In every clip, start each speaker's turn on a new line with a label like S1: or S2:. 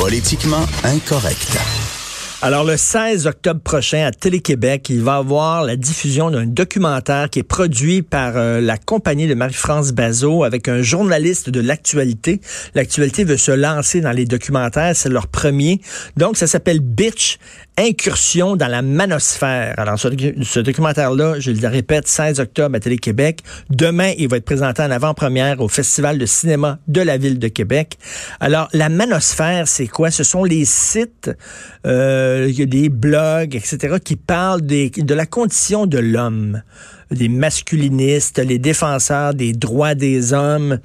S1: Politiquement incorrect.
S2: Alors, le 16 octobre prochain, à Télé-Québec, il va y avoir la diffusion d'un documentaire qui est produit par euh, la compagnie de Marie-France Bazot avec un journaliste de l'actualité. L'actualité veut se lancer dans les documentaires, c'est leur premier. Donc, ça s'appelle Bitch, incursion dans la manosphère. Alors, ce, documentaire-là, je le répète, 16 octobre à Télé-Québec. Demain, il va être présenté en avant-première au Festival de cinéma de la Ville de Québec. Alors, la manosphère, c'est quoi? Ce sont les sites... Euh, des blogs, etc., qui parlent de la condition de l'homme des masculinistes, les défenseurs des droits des hommes.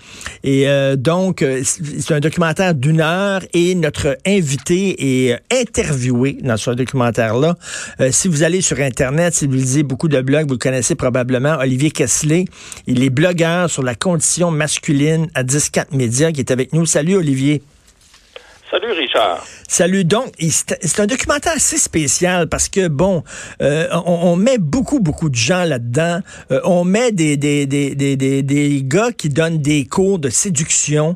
S2: Et euh, donc, euh, c'est un documentaire d'une heure et notre invité est interviewé dans ce documentaire-là. Euh, si vous allez sur Internet, si vous lisez beaucoup de blogs, vous le connaissez probablement, Olivier Kessler. Il est blogueur sur la condition masculine à 10-4 Médias qui est avec nous. Salut Olivier.
S3: Salut Richard.
S2: Salut. Donc, c'est un documentaire assez spécial parce que, bon, euh, on, met beaucoup, beaucoup de gens là-dedans. Euh, on met des, des, des, des, des gars qui donnent des cours de séduction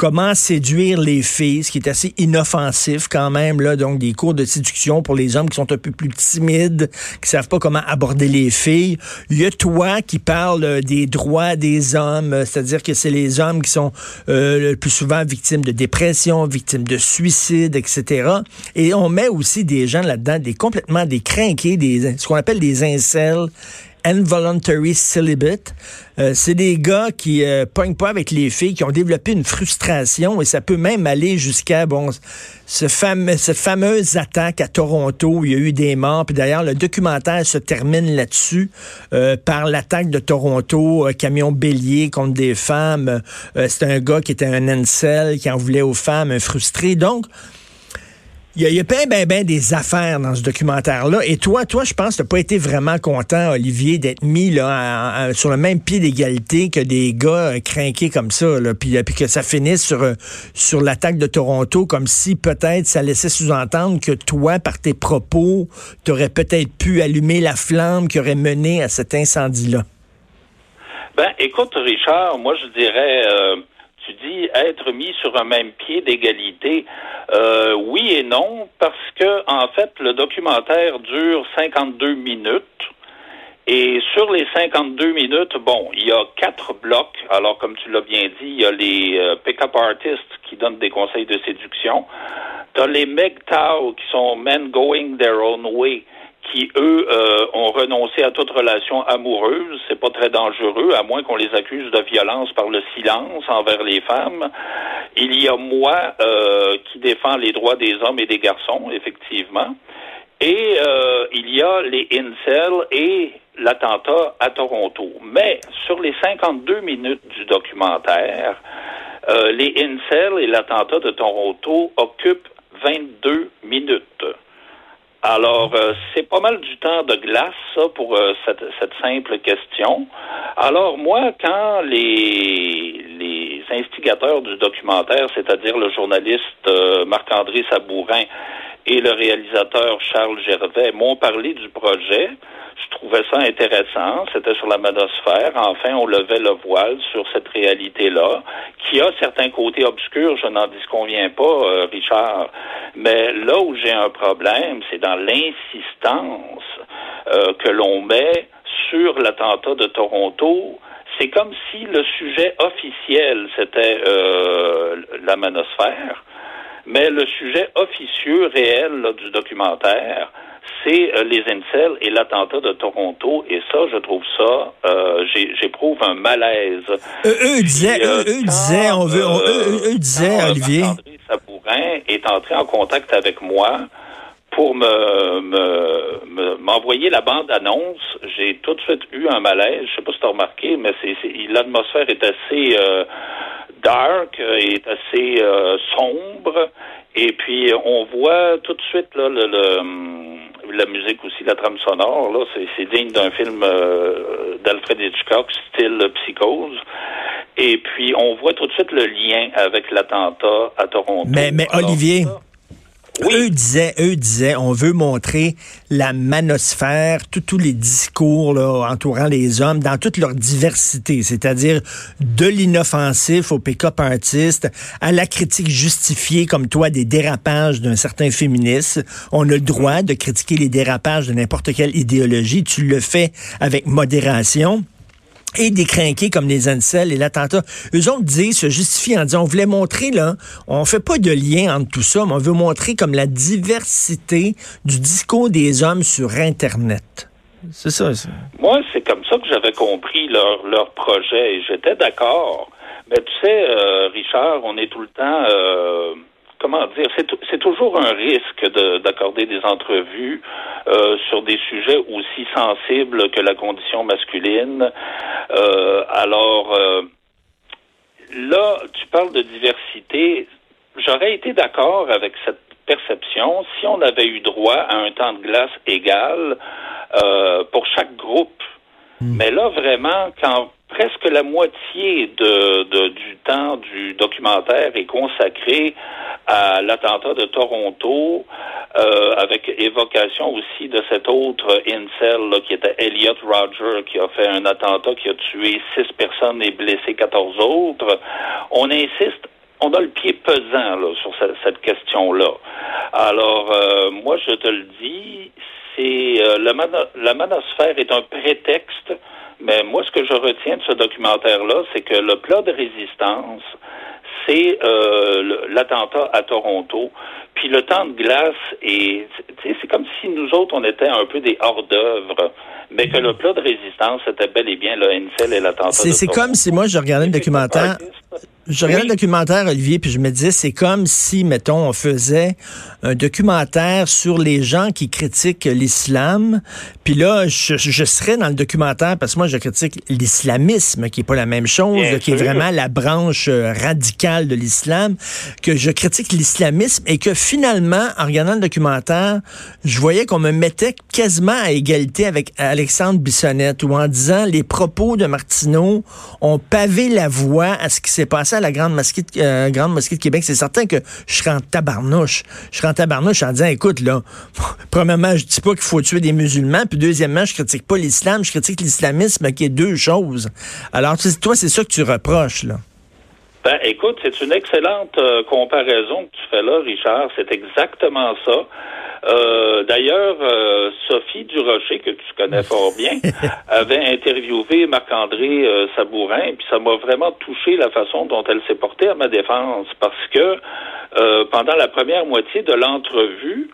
S2: comment séduire les filles, ce qui est assez inoffensif quand même, là, donc des cours de séduction pour les hommes qui sont un peu plus timides, qui savent pas comment aborder les filles. Il y a toi qui parle euh, des droits des hommes, euh, c'est-à-dire que c'est les hommes qui sont euh, le plus souvent victimes de dépression, victimes de suicide, etc. Et on met aussi des gens là-dedans, des complètement des crinqués, des ce qu'on appelle des incels Involuntary Celibate. Euh, c'est des gars qui euh, pognent pas avec les filles, qui ont développé une frustration et ça peut même aller jusqu'à bon ce fameux, cette fameuse attaque à Toronto où il y a eu des morts. Puis d'ailleurs, le documentaire se termine là-dessus euh, par l'attaque de Toronto, camion bélier contre des femmes. c'est un gars qui était un incel, qui en voulait aux femmes, un frustré. Donc, il y, y a ben, ben, ben des affaires dans ce documentaire-là. Et toi, toi, je pense que tu pas été vraiment content, Olivier, d'être mis là, sur le même pied d'égalité que des gars euh, craqués comme ça, là, puis, euh, puis que ça finisse sur, euh, sur l'attaque de Toronto, comme si peut-être ça laissait sous-entendre que toi, par tes propos, tu aurais peut-être pu allumer la flamme qui aurait mené à cet incendie-là.
S3: Ben, écoute, Richard, moi, je dirais tu dis être mis sur un même pied d'égalité. Euh, oui et non, parce que en fait, le documentaire dure 52 minutes. Et sur les 52 minutes, bon, il y a quatre blocs. Alors, comme tu l'as bien dit, il y a les euh, pick-up artists qui donnent des conseils de séduction. Tu as les MGTOW qui sont men going their own way qui, eux, euh, ont renoncé à toute relation amoureuse. C'est pas très dangereux, à moins qu'on les accuse de violence par le silence envers les femmes. Il y a moi euh, qui défends les droits des hommes et des garçons, effectivement. Et euh, il y a les incels et l'attentat à Toronto. Mais sur les 52 minutes du documentaire, les incels et l'attentat de Toronto occupent 22 minutes. Alors, euh, c'est pas mal du temps de glace, ça, pour euh, cette, cette, simple question. Alors, moi, quand les, les instigateurs du documentaire, c'est-à-dire le journaliste euh, Marc-André Sabourin et le réalisateur Charles Gervais, m'ont parlé du projet, je trouvais ça intéressant. C'était sur la manosphère. Enfin, on levait le voile sur cette réalité-là, qui a certains côtés obscurs, je n'en disconviens pas, euh, Richard. Mais là où j'ai un problème, c'est dans l'insistance euh, que l'on met sur l'attentat de Toronto. C'est comme si le sujet officiel, c'était euh, la manosphère, mais le sujet officieux réel du documentaire, c'est euh, les incels et l'attentat de Toronto. Et ça, je trouve ça, euh, j'éprouve un malaise.
S2: eux, disaient, eux, disaient, on veut, eux, disaient, Olivier.
S3: André Sabourin est entré en contact avec moi pour me, m'envoyer la bande-annonce, j'ai tout de suite eu un malaise. Je sais pas si tu as remarqué, mais c'est, l'atmosphère est assez euh, dark, est assez sombre. Et puis, on voit tout de suite là, le, le la musique aussi, la trame sonore, là, c'est digne d'un film euh, d'Alfred Hitchcock, style Psychose. Et puis, on voit tout de suite le lien avec l'attentat à Toronto.
S2: Mais, mais Olivier, eux disaient, eux disaient, on veut montrer la manosphère, tous les discours là, entourant les hommes dans toute leur diversité, c'est-à-dire de l'inoffensif au pick-up artiste à la critique justifiée comme toi des dérapages d'un certain féministe. On a le droit de critiquer les dérapages de n'importe quelle idéologie. Tu le fais avec modération et décrinqués comme les Ansel et l'attentat. Eux autres disent, se justifient en disant, on voulait montrer, là, on fait pas de lien entre tout ça, mais on veut montrer comme la diversité du discours des hommes sur Internet. C'est ça, ça.
S3: Moi, c'est comme ça que j'avais compris leur, leur projet et j'étais d'accord. Mais tu sais, euh, Richard, on est tout le temps... Euh comment dire, c'est toujours un risque d'accorder des entrevues euh, sur des sujets aussi sensibles que la condition masculine. Euh, alors, euh, là, tu parles de diversité. J'aurais été d'accord avec cette perception si on avait eu droit à un temps de glace égal pour chaque groupe. Hmm. Mais là, vraiment, quand presque la moitié de, du temps du documentaire est consacré à l'attentat de Toronto, euh, avec évocation aussi de cet autre incel qui était Elliot Roger, qui a fait un attentat qui a tué six personnes et blessé quatorze autres. On insiste on a le pied pesant là, sur cette, question-là. Alors, euh, moi, je te le dis, c'est euh, la, la manosphère est un prétexte mais moi, ce que je retiens de ce documentaire-là, c'est que le plat de résistance, c'est euh, l'attentat à Toronto. Puis le temps de glace, et c'est comme si nous autres, on était un peu des hors-d'œuvre, mais que le plat de résistance, c'était bel et bien le NCL et l'attentat.
S2: C'est comme si moi, je regardais le documentaire. Je regardais le documentaire, Olivier, puis je me disais, c'est comme si, mettons, on faisait un documentaire sur les gens qui critiquent l'islam. Puis là, je, je, serais dans le documentaire, parce que moi, je critique l'islamisme, qui est pas la même chose, qui est vraiment la branche euh, radicale de l'islam, que je critique l'islamisme et que finalement, en regardant le documentaire, je voyais qu'on me mettait quasiment à égalité avec Alexandre Bissonnette, ou en disant les propos de Martineau ont pavé la voie à ce qui s'est passé la Grande Mosquée de, euh, Grande Mosquée de Québec. C'est certain que je serais en tabarnouche. Je serais en tabarnouche en disant, écoute, là, premièrement, je dis pas qu'il faut tuer des musulmans, puis deuxièmement, je critique pas l'islam, je critique l'islamisme, qui est deux choses. Alors, toi, c'est ça que tu reproches, là.
S3: Ben, écoute, c'est une excellente euh, comparaison que tu fais là, Richard. C'est exactement ça. Euh, D'ailleurs, euh, Sophie Durocher, que tu connais fort bien, avait interviewé Marc-André euh, Sabourin, puis ça m'a vraiment touché la façon dont elle s'est portée à ma défense, parce que pendant la première moitié de l'entrevue,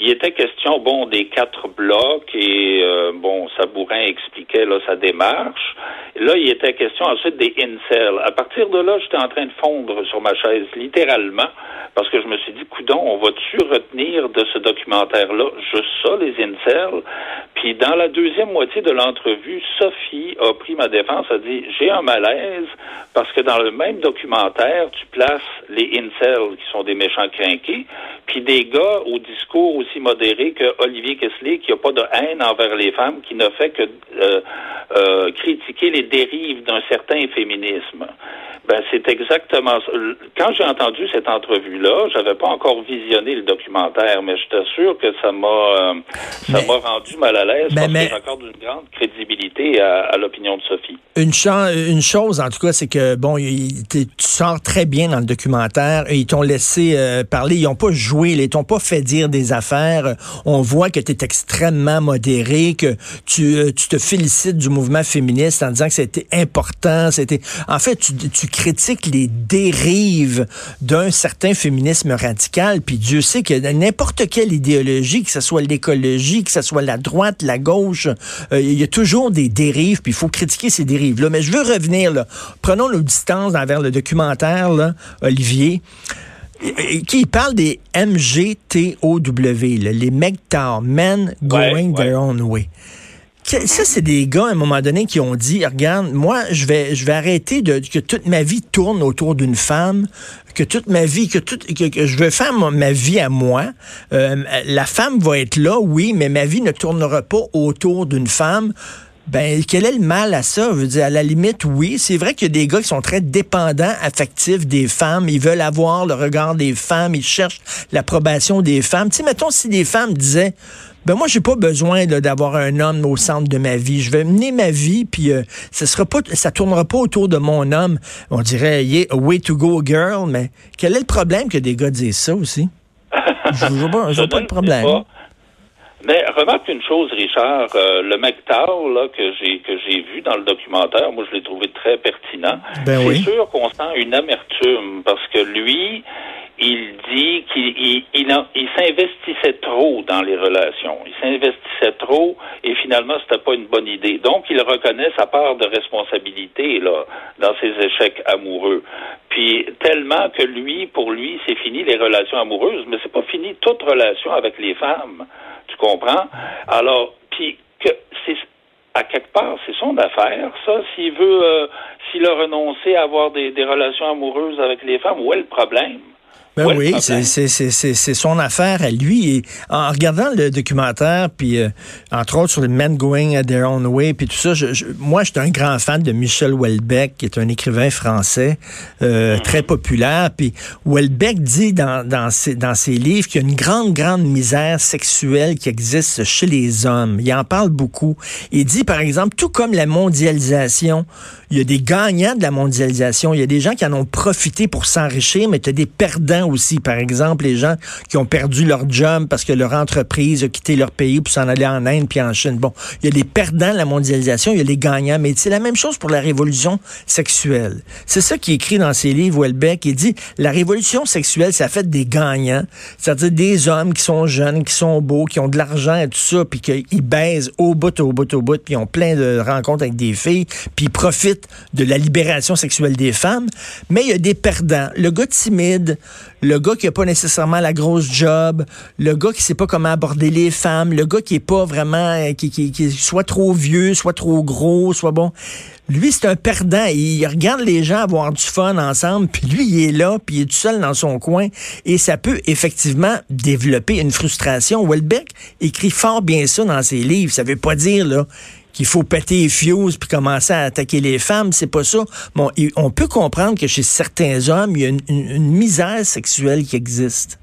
S3: il était question, bon, des quatre blocs et, euh, bon, Sabourin expliquait là, sa démarche. Là, il était question ensuite des incels. À partir de là, j'étais en train de fondre sur ma chaise, littéralement, parce que je me suis dit, coudon, on va-tu retenir de ce documentaire-là juste ça, les incels? Puis dans la deuxième moitié de l'entrevue, Sophie a pris ma défense, a dit, j'ai un malaise parce que dans le même documentaire, tu places les incels qui sont des méchants crinqués, puis des gars au discours aussi modéré que Olivier Kessler, qui n'a pas de haine envers les femmes, qui ne fait que euh, euh, critiquer les dérives d'un certain féminisme. Ben, c'est exactement ça. Quand j'ai entendu cette entrevue-là, j'avais pas encore visionné le documentaire, mais je t'assure que ça m'a euh, ça m'a rendu mal à l'aise ben, parce que j'accorde une grande crédibilité à, l'opinion de Sophie.
S2: Une, une chose, en tout cas, c'est que bon, tu sors très bien dans le documentaire. Ils t'ont laissé euh, parler, ils n'ont pas joué, ils t'ont pas fait dire des affaires. On voit que tu es extrêmement modéré, que tu, euh, tu te félicites du mouvement féministe en disant que c'était important. C'était, en fait, tu, tu critique les dérives d'un certain féminisme radical, puis Dieu sait que n'importe quelle idéologie, que ce soit l'écologie, que ce soit la droite, la gauche, euh, il y a toujours des dérives, puis il faut critiquer ces dérives-là. Mais je veux revenir, là. prenons nos distances envers le documentaire, là, Olivier qui parle des MGTOW, les MGTOW, Men Going Their Own Way ça, c'est des gars, à un moment donné, qui ont dit, regarde, moi, je vais, je vais arrêter de, que toute ma vie tourne autour d'une femme, que toute ma vie, que, toute, que, je veux faire ma, vie à moi. Euh, la femme va être là, oui, mais ma vie ne tournera pas autour d'une femme. Ben, quel est le mal à ça? Je veux dire, à la limite, oui. C'est vrai qu'il y a des gars qui sont très dépendants, affectifs des femmes. Ils veulent avoir le regard des femmes. Ils cherchent l'approbation des femmes. Tu sais, mettons, si des femmes disaient, ben moi j'ai pas besoin d'avoir un homme au centre de ma vie. Je vais mener ma vie puis euh, ça sera pas ça tournera pas autour de mon homme. On dirait yeah, way to go girl, mais quel est le problème que des gars disent ça aussi? Je vois pas, je vois pas le problème.
S3: Mais remarque une chose, Richard, euh, le McTow là que j'ai que j'ai vu dans le documentaire, moi je l'ai trouvé très pertinent.
S2: Ben
S3: C'est sûr qu'on sent une amertume parce que lui, il dit qu'il il, s'investissait trop dans les relations. Il s'investissait trop et finalement, c'était pas une bonne idée. Donc, il reconnaît sa part de responsabilité là dans ses échecs amoureux. Puis tellement que lui, pour lui, c'est fini les relations amoureuses, mais c'est pas fini toute relation avec les femmes. Tu comprends? Alors, puis que c'est à quelque part, c'est son affaire, ça. S'il veut, euh, s'il a renoncé à avoir des, des relations amoureuses avec les femmes, où est le problème?
S2: Ben oui, c'est son affaire à lui. Et en regardant le documentaire, puis euh, entre autres sur les Men Going Their Own Way, puis tout ça, je, moi, je suis un grand fan de Michel Houellebecq, qui est un écrivain français euh, mm. très populaire. Puis Houellebecq dit dans, dans, ses, dans ses livres qu'il y a une grande, grande misère sexuelle qui existe chez les hommes. Il en parle beaucoup. Il dit, par exemple, tout comme la mondialisation, il y a des gagnants de la mondialisation. Il y a des gens qui en ont profité pour s'enrichir, mais tu as des perdants aussi. Par exemple, les gens qui ont perdu leur job parce que leur entreprise a quitté leur pays pour s'en aller en Inde puis en Chine. Bon, il y a les perdants de la mondialisation, il y a les gagnants, mais c'est la même chose pour la révolution sexuelle. C'est ça qui écrit dans ses livres, Welbeck. Il dit, la révolution sexuelle, ça fait des gagnants, c'est-à-dire des hommes qui sont jeunes, qui sont beaux, qui ont de l'argent et tout ça, puis qu'ils baisent au bout, au bout, au bout, puis ils ont plein de rencontres avec des filles, puis ils profitent de la libération sexuelle des femmes. Mais il y a des perdants. Le gars timide, le gars qui a pas nécessairement la grosse job, le gars qui sait pas comment aborder les femmes, le gars qui est pas vraiment, euh, qui, qui, qui soit trop vieux, soit trop gros, soit bon. Lui, c'est un perdant. Il regarde les gens avoir du fun ensemble, puis lui, il est là, puis il est tout seul dans son coin. Et ça peut effectivement développer une frustration. Welbeck écrit fort bien ça dans ses livres. Ça veut pas dire, là, qu'il faut péter les fuses puis commencer à attaquer les femmes, c'est pas ça. Bon, on peut comprendre que chez certains hommes, il y a une, misère sexuelle qui existe.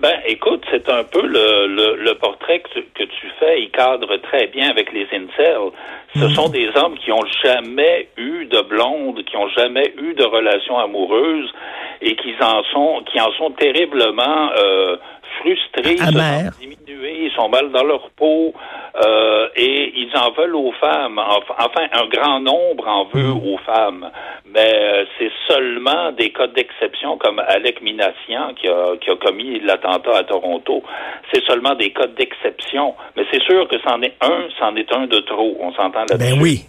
S3: Ben, écoute, c'est un peu le, portrait que tu, fais. Il cadre très bien avec les incels. Ce mhm. sont des hommes qui ont jamais eu de blonde, qui ont jamais eu de relation amoureuse et qui en sont, qui en sont terriblement euh, frustrés,
S2: Amers.
S3: diminués, ils sont mal dans leur peau. Euh, et ils en veulent aux femmes. Enfin, un grand nombre en veut mm. aux femmes. Mais euh, c'est seulement des cas d'exception comme Alec Minassian qui a, qui a commis l'attentat à Toronto. C'est seulement des cas d'exception. Mais c'est sûr que c'en est un, c'en est un de trop. On s'entend là-dessus.
S2: Ben oui.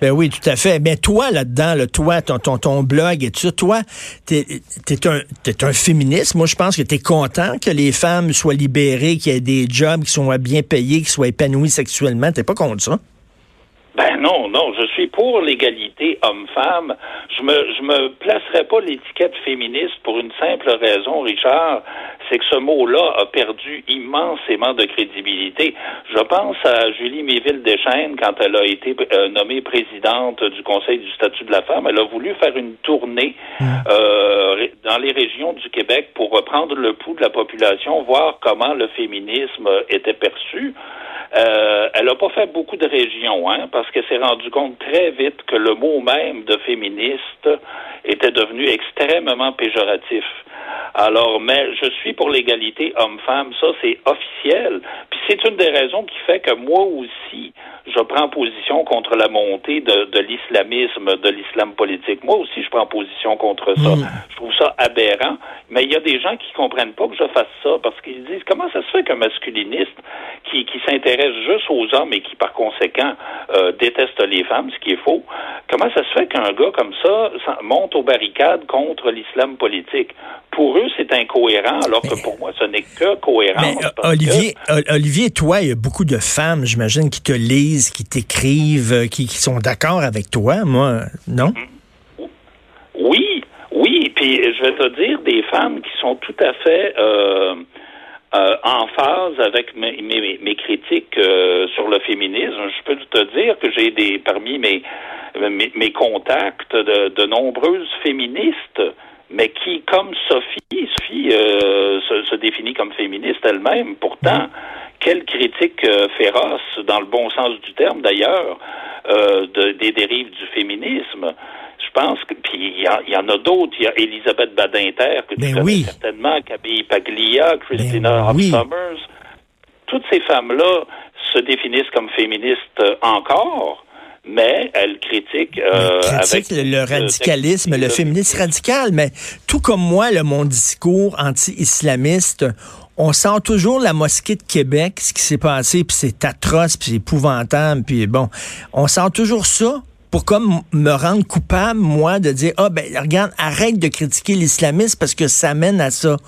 S2: Ben, oui, tout à fait. Mais toi, là-dedans, là, toi, ton, ton, blog et tout ça, toi, t'es es un, un féministe. Moi, je pense que tu es content que les femmes soient libérées, qu'il y ait des jobs qui soient bien payés, qui soient épanouis sexuellement. T'es pas contre ça?
S3: Ben non, non, je suis pour l'égalité homme-femme. Je me je me placerai pas l'étiquette féministe pour une simple raison, Richard, c'est que ce mot-là a perdu immensément de crédibilité. Je pense à Julie Méville-Deschênes quand elle a été euh, nommée présidente du Conseil du statut de la femme. Elle a voulu faire une tournée mmh. euh, dans les régions du Québec pour reprendre le pouls de la population, voir comment le féminisme était perçu. Euh, elle n'a pas fait beaucoup de régions, hein, parce qu'elle s'est rendue compte très vite que le mot même de féministe était devenu extrêmement péjoratif. Alors, mais je suis pour l'égalité homme-femme, ça c'est officiel. Puis c'est une des raisons qui fait que moi aussi, je prends position contre la montée de, de l'islamisme, de l'islam politique. Moi aussi, je prends position contre ça. Mm. Je trouve ça aberrant. Mais il y a des gens qui comprennent pas que je fasse ça parce qu'ils disent comment ça se fait qu'un masculiniste qui, qui s'intéresse juste aux hommes et qui par conséquent euh, déteste les femmes, ce qui est faux, comment ça se fait qu'un gars comme ça monte aux barricades contre l'islam politique? Pour eux, c'est incohérent, alors que pour moi, ce n'est que cohérent.
S2: Olivier, Olivier, toi, il y a beaucoup de femmes, j'imagine, qui te lisent, qui t'écrivent, qui, qui, sont d'accord avec toi. Moi, non?
S3: Oui, oui. Puis je vais te dire des femmes qui sont tout à fait euh, euh, en phase avec mes, mes, mes critiques euh, sur le féminisme. Je peux te dire que j'ai des parmi mes, mes, mes contacts de, de, nombreuses féministes, mais qui, comme Sophie, Sophie euh, se, se, définit comme féministe elle-même. Pourtant, quelle critique féroce, dans le bon sens du terme d'ailleurs, de, des dérives du féminisme pense que puis il y, y, en a d'autres. Il y a Elisabeth Badinter que tu
S2: ben
S3: connais
S2: oui.
S3: certainement, Camille Paglia, Christina
S2: ben oui.
S3: Summers. Toutes ces femmes-là se définissent comme féministes encore, mais elles critiquent, euh,
S2: critique
S3: avec
S2: le, radicalisme, le féminisme radical. Mais tout comme moi, le, mon discours anti-islamiste, on sent toujours la mosquée de Québec, ce qui s'est passé, puis c'est atroce, puis c'est épouvantable, puis bon, on sent toujours ça pour comme me rendre coupable, moi, de dire, ah ben regarde, arrête de critiquer l'islamisme parce que ça mène à ça.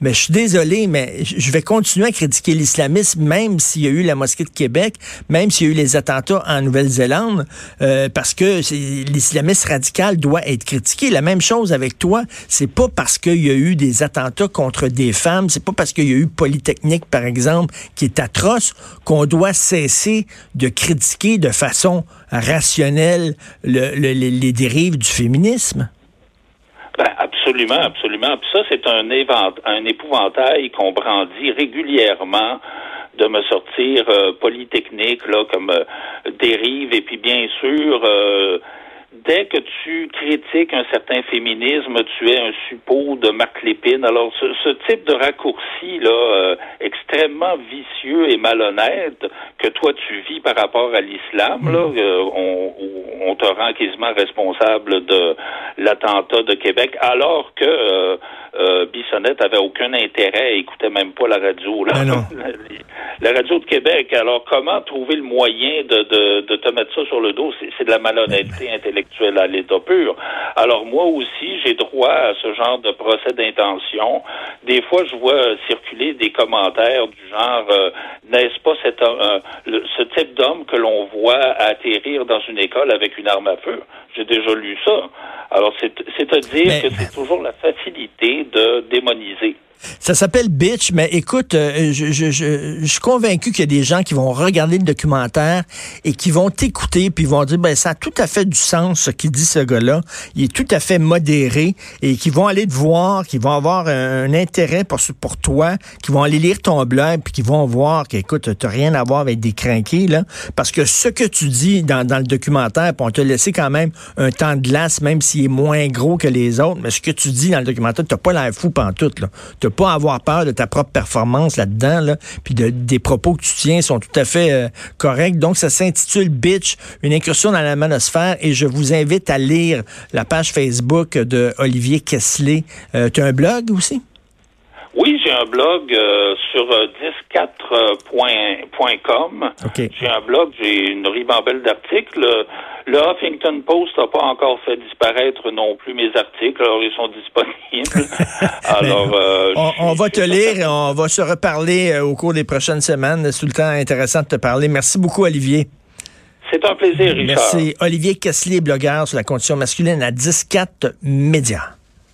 S2: Mais je suis désolé, mais je vais continuer à critiquer l'islamisme, même s'il y a eu la mosquée de Québec, même s'il y a eu les attentats en Nouvelle-Zélande, euh, parce que l'islamisme radical doit être critiqué. La même chose avec toi, c'est pas parce qu'il y a eu des attentats contre des femmes, c'est pas parce qu'il y a eu Polytechnique, par exemple, qui est atroce, qu'on doit cesser de critiquer de façon le, les dérives du féminisme?
S3: Ben, absolument, absolument. Puis ça, c'est un, un épouvantail qu'on brandit régulièrement de me sortir euh, polytechnique là comme euh, dérive et puis bien sûr euh, dès que tu critiques un certain féminisme, tu es un suppôt de Marc Lépine. Alors, ce, ce type de raccourci là, euh, extrêmement vicieux et malhonnête que toi tu vis par rapport à l'islam, là, euh, on, on, te rend quasiment responsable de l'attentat de Québec, alors que euh, euh, Bissonnette avait aucun intérêt, écoutait même pas la radio. Là.
S2: non.
S3: La, la, radio de Québec. Alors, comment trouver le moyen de, de, de te mettre ça sur le dos? C'est de la malhonnêteté intellectuelle à l'état pur. Alors, moi aussi, j'ai droit à ce genre de procès d'intention. Des fois, je vois circuler des commentaires du genre, euh, n'est-ce pas cet, euh, le, ce type d'homme que l'on voit atterrir dans une école avec une arme à feu? J'ai déjà lu ça. Alors, c'est à dire
S2: Mais-
S3: que c'est toujours la facilité de démoniser.
S2: Ça s'appelle Bitch, mais écoute, euh, je, je, je, je suis convaincu qu'il y a des gens qui vont regarder le documentaire et qui vont t'écouter puis vont dire ben ça a tout à fait du sens ce qu'il dit ce gars-là. Il est tout à fait modéré et qui vont aller te voir, qui vont avoir un, intérêt pour pour toi, qui vont aller lire ton blog puis qui vont voir qu'écoute, t'as rien à voir avec des crinqués là, parce que ce que tu dis dans, dans le documentaire, puis on t'a laissé quand même un temps de glace, même s'il est moins gros que les autres, mais ce que tu dis dans le documentaire, t'as pas l'air fou pantoute là. T'as pas avoir peur de ta propre performance là-dedans, là, puis de, des propos que tu tiens sont tout à fait euh, corrects. Donc, ça s'intitule Bitch, une incursion dans la manosphère, et je vous invite à lire la page Facebook de Olivier Kessler. Euh, tu as un blog aussi?
S3: Oui, j'ai un blog euh, sur euh, 104.com.
S2: OK.
S3: J'ai un blog, j'ai une ribambelle d'articles. Le Huffington Post n'a pas encore fait disparaître non plus mes articles, alors ils sont disponibles. alors, euh,
S2: On, va te lire et on va se reparler euh, au cours des prochaines semaines. C'est tout le temps intéressant de te parler. Merci beaucoup, Olivier.
S3: C'est un plaisir, Richard.
S2: Merci. Olivier Kessler, blogueur sur la condition masculine à 10-4 Média.